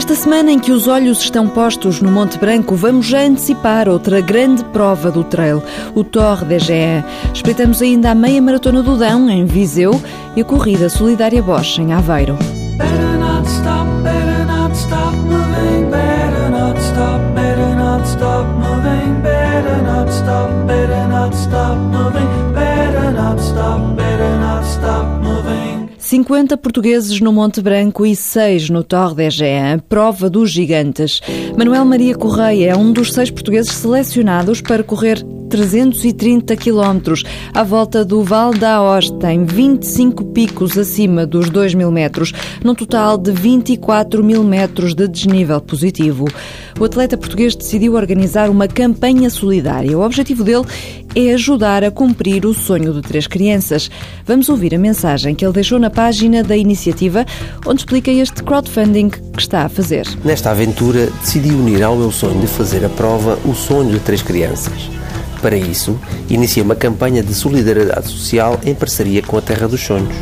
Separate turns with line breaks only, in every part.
Esta semana em que os olhos estão postos no Monte Branco, vamos já antecipar outra grande prova do trail, o Torre DGE. Espreitamos ainda a meia maratona do Dão, em Viseu, e a corrida solidária Bosch, em Aveiro. better 50 portugueses no Monte Branco e 6 no Torre de Egea, prova dos gigantes. Manuel Maria Correia é um dos seis portugueses selecionados para correr 330 quilómetros à volta do Val da Aosta, em 25 picos acima dos 2 mil metros, num total de 24 mil metros de desnível positivo. O atleta português decidiu organizar uma campanha solidária. O objetivo dele é ajudar a cumprir o sonho de três crianças. Vamos ouvir a mensagem que ele deixou na página da iniciativa, onde explica este crowdfunding que está a fazer.
Nesta aventura, decidi unir ao meu sonho de fazer a prova o sonho de três crianças. Para isso, iniciei uma campanha de solidariedade social em parceria com a Terra dos Sonhos.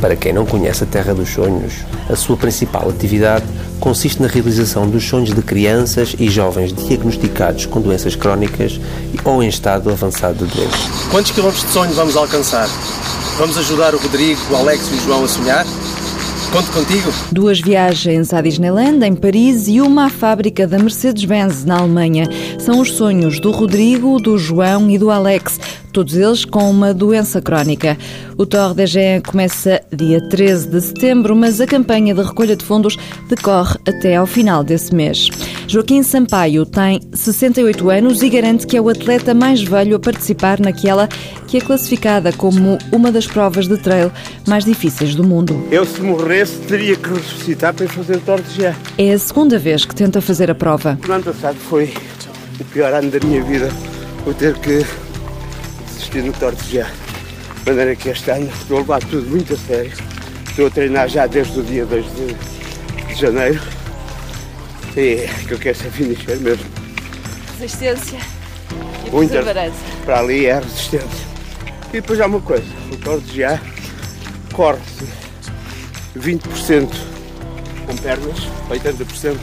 Para quem não conhece a Terra dos Sonhos, a sua principal atividade consiste na realização dos sonhos de crianças e jovens diagnosticados com doenças crónicas ou em estado avançado de doença.
Quantos quilómetros de sonho vamos alcançar? Vamos ajudar o Rodrigo, o Alex e o João a sonhar? Conto contigo.
Duas viagens à Disneyland, em Paris, e uma à fábrica da Mercedes-Benz, na Alemanha. São os sonhos do Rodrigo, do João e do Alex todos eles com uma doença crónica. O Torre da GE começa dia 13 de setembro, mas a campanha de recolha de fundos decorre até ao final desse mês. Joaquim Sampaio tem 68 anos e garante que é o atleta mais velho a participar naquela que é classificada como uma das provas de trail mais difíceis do mundo.
Eu, se morresse, teria que ressuscitar para fazer o Torre de Gé.
É a segunda vez que tenta fazer a prova.
O ano passado foi o pior ano da minha vida. Vou ter que desistir no de Gé. De maneira que este ano estou a levar tudo muito a sério. Estou a treinar já desde o dia 2 de, de janeiro. E que eu quero ser finisher mesmo.
Resistência e
Muita, Para ali é resistência. E depois há uma coisa, o Torre de Gé corre-se 20% com pernas, 80%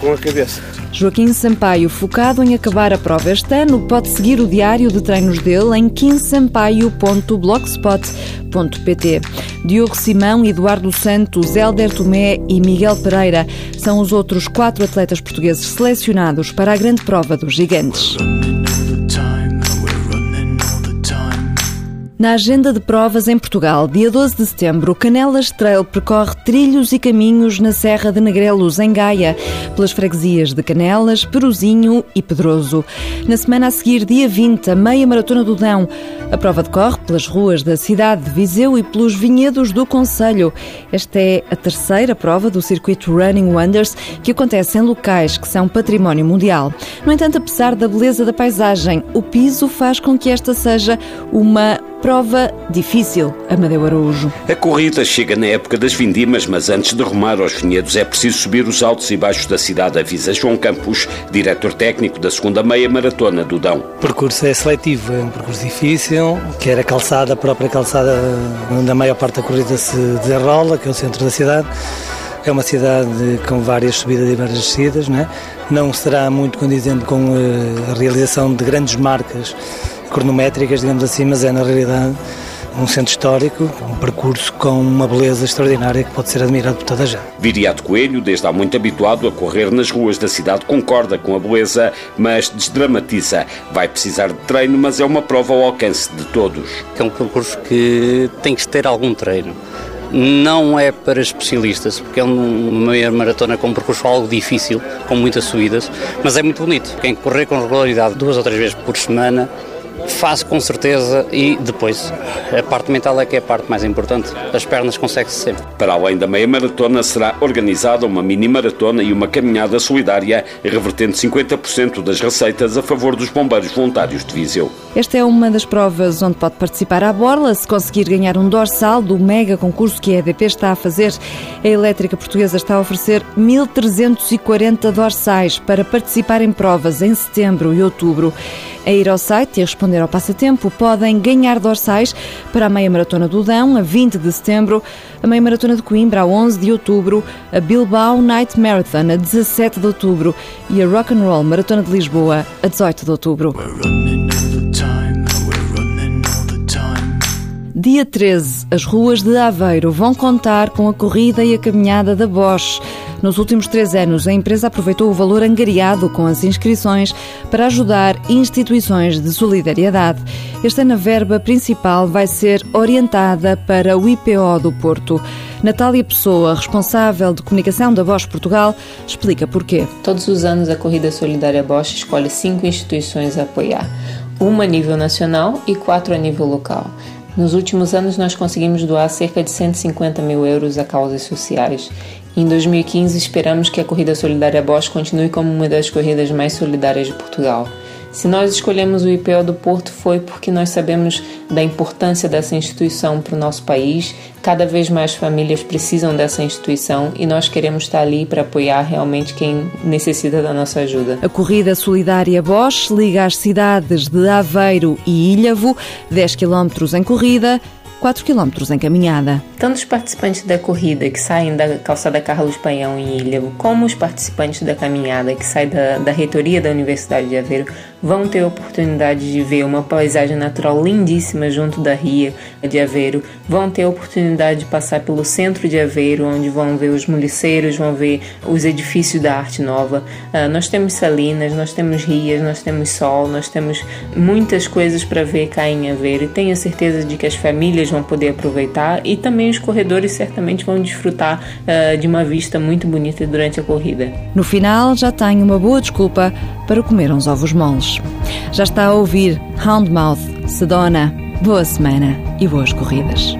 com a cabeça.
Joaquim Sampaio, focado em acabar a prova este ano, pode seguir o diário de treinos dele em quinsampaio.blogspot.pt. Diogo Simão, Eduardo Santos, Helder Tomé e Miguel Pereira são os outros quatro atletas portugueses selecionados para a grande prova dos gigantes. Na agenda de provas em Portugal, dia 12 de setembro, Canelas Trail percorre trilhos e caminhos na Serra de Negrelos, em Gaia, pelas freguesias de Canelas, Peruzinho e Pedroso. Na semana a seguir, dia 20, a meia maratona do Dão. A prova decorre pelas ruas da cidade de Viseu e pelos vinhedos do Conselho. Esta é a terceira prova do circuito Running Wonders, que acontece em locais que são património mundial. No entanto, apesar da beleza da paisagem, o piso faz com que esta seja uma prova difícil, Amadeu Araújo.
A corrida chega na época das vindimas, mas antes de rumar aos vinhedos é preciso subir os altos e baixos da cidade, avisa João Campos, diretor técnico da segunda meia maratona do Dão.
O percurso é seletivo, é um percurso difícil, quer a calçada, a própria calçada onde a maior parte da corrida se desenrola, que é o centro da cidade. É uma cidade com várias subidas e várias descidas, não, é? não será muito condizente com eh, a realização de grandes marcas cronométricas, digamos assim, mas é na realidade um centro histórico, um percurso com uma beleza extraordinária que pode ser admirado por toda a gente.
Viriato Coelho, desde há muito habituado a correr nas ruas da cidade, concorda com a beleza, mas desdramatiza. Vai precisar de treino, mas é uma prova ao alcance de todos.
É um percurso que tem que ter algum treino. Não é para especialistas, porque é uma meia maratona com um percurso algo difícil, com muitas subidas, mas é muito bonito. Quem correr com regularidade duas ou três vezes por semana Faço com certeza e depois a parte mental é que é a parte mais importante. As pernas consegue-se sempre.
Para além da meia maratona, será organizada uma mini maratona e uma caminhada solidária, revertendo 50% das receitas a favor dos bombeiros voluntários de Viseu.
Esta é uma das provas onde pode participar à borla se conseguir ganhar um dorsal do mega concurso que a EDP está a fazer. A elétrica portuguesa está a oferecer 1.340 dorsais para participar em provas em setembro e outubro. A ir ao site e responder ao passatempo podem ganhar dorsais para a meia maratona do Dão, a 20 de setembro, a meia maratona de Coimbra, a 11 de outubro, a Bilbao Night Marathon, a 17 de outubro e a Rock and Roll Maratona de Lisboa, a 18 de outubro. Dia 13, as ruas de Aveiro vão contar com a corrida e a caminhada da Bosch. Nos últimos três anos, a empresa aproveitou o valor angariado com as inscrições para ajudar instituições de solidariedade. Este ano, a verba principal vai ser orientada para o IPO do Porto. Natália Pessoa, responsável de comunicação da Bosch Portugal, explica porquê.
Todos os anos, a Corrida Solidária Bosch escolhe cinco instituições a apoiar, uma a nível nacional e quatro a nível local. Nos últimos anos, nós conseguimos doar cerca de 150 mil euros a causas sociais. Em 2015, esperamos que a Corrida Solidária Bosch continue como uma das corridas mais solidárias de Portugal. Se nós escolhemos o IPO do Porto foi porque nós sabemos da importância dessa instituição para o nosso país. Cada vez mais famílias precisam dessa instituição e nós queremos estar ali para apoiar realmente quem necessita da nossa ajuda.
A corrida solidária Bosch liga as cidades de Aveiro e Ilhavo, 10 km em corrida, 4 km em caminhada.
Tanto os participantes da corrida que saem da calçada Carlos Paião em Ilhavo, como os participantes da caminhada que saem da, da reitoria da Universidade de Aveiro, vão ter a oportunidade de ver uma paisagem natural lindíssima junto da Ria de Aveiro, vão ter a oportunidade de passar pelo centro de Aveiro, onde vão ver os muliceiros, vão ver os edifícios da arte nova. Uh, nós temos salinas, nós temos rias, nós temos sol, nós temos muitas coisas para ver cá em Aveiro e tenho certeza de que as famílias vão poder aproveitar e também os corredores certamente vão desfrutar uh, de uma vista muito bonita durante a corrida.
No final, já tenho uma boa desculpa para comer uns ovos moles. Já está a ouvir Houndmouth, Sedona. Boa semana e boas corridas.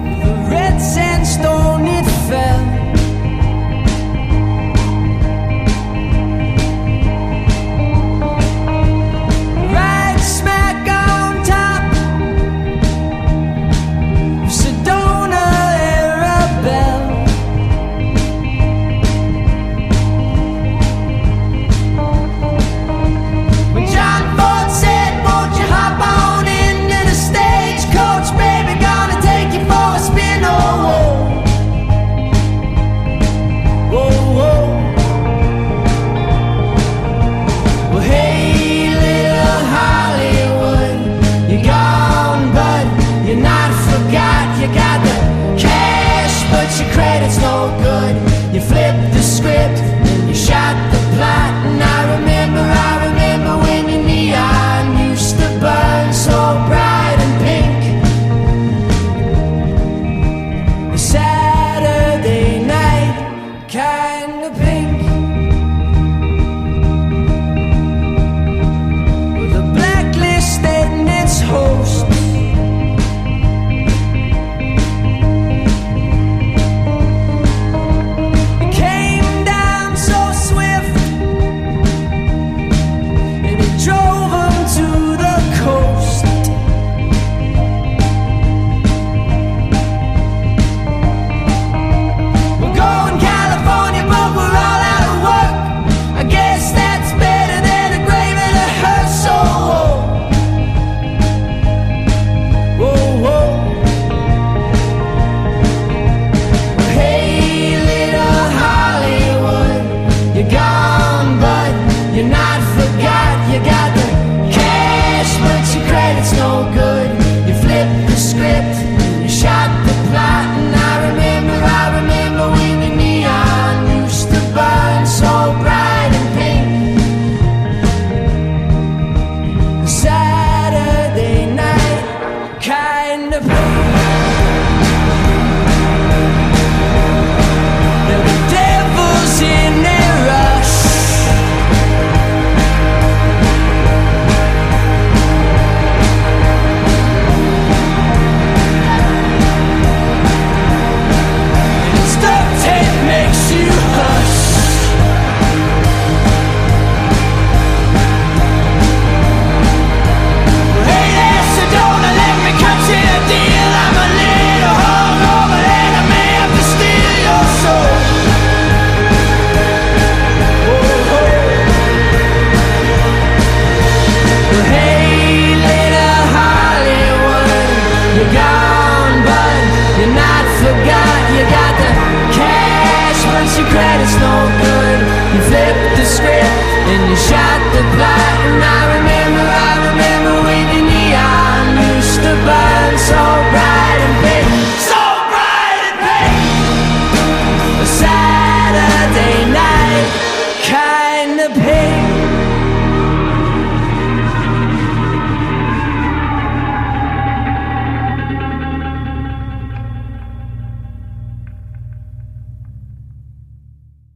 you're gone, but you're not forgot.
You got the cash, but your credit's no good. You flipped the script and you shot the plot, and I.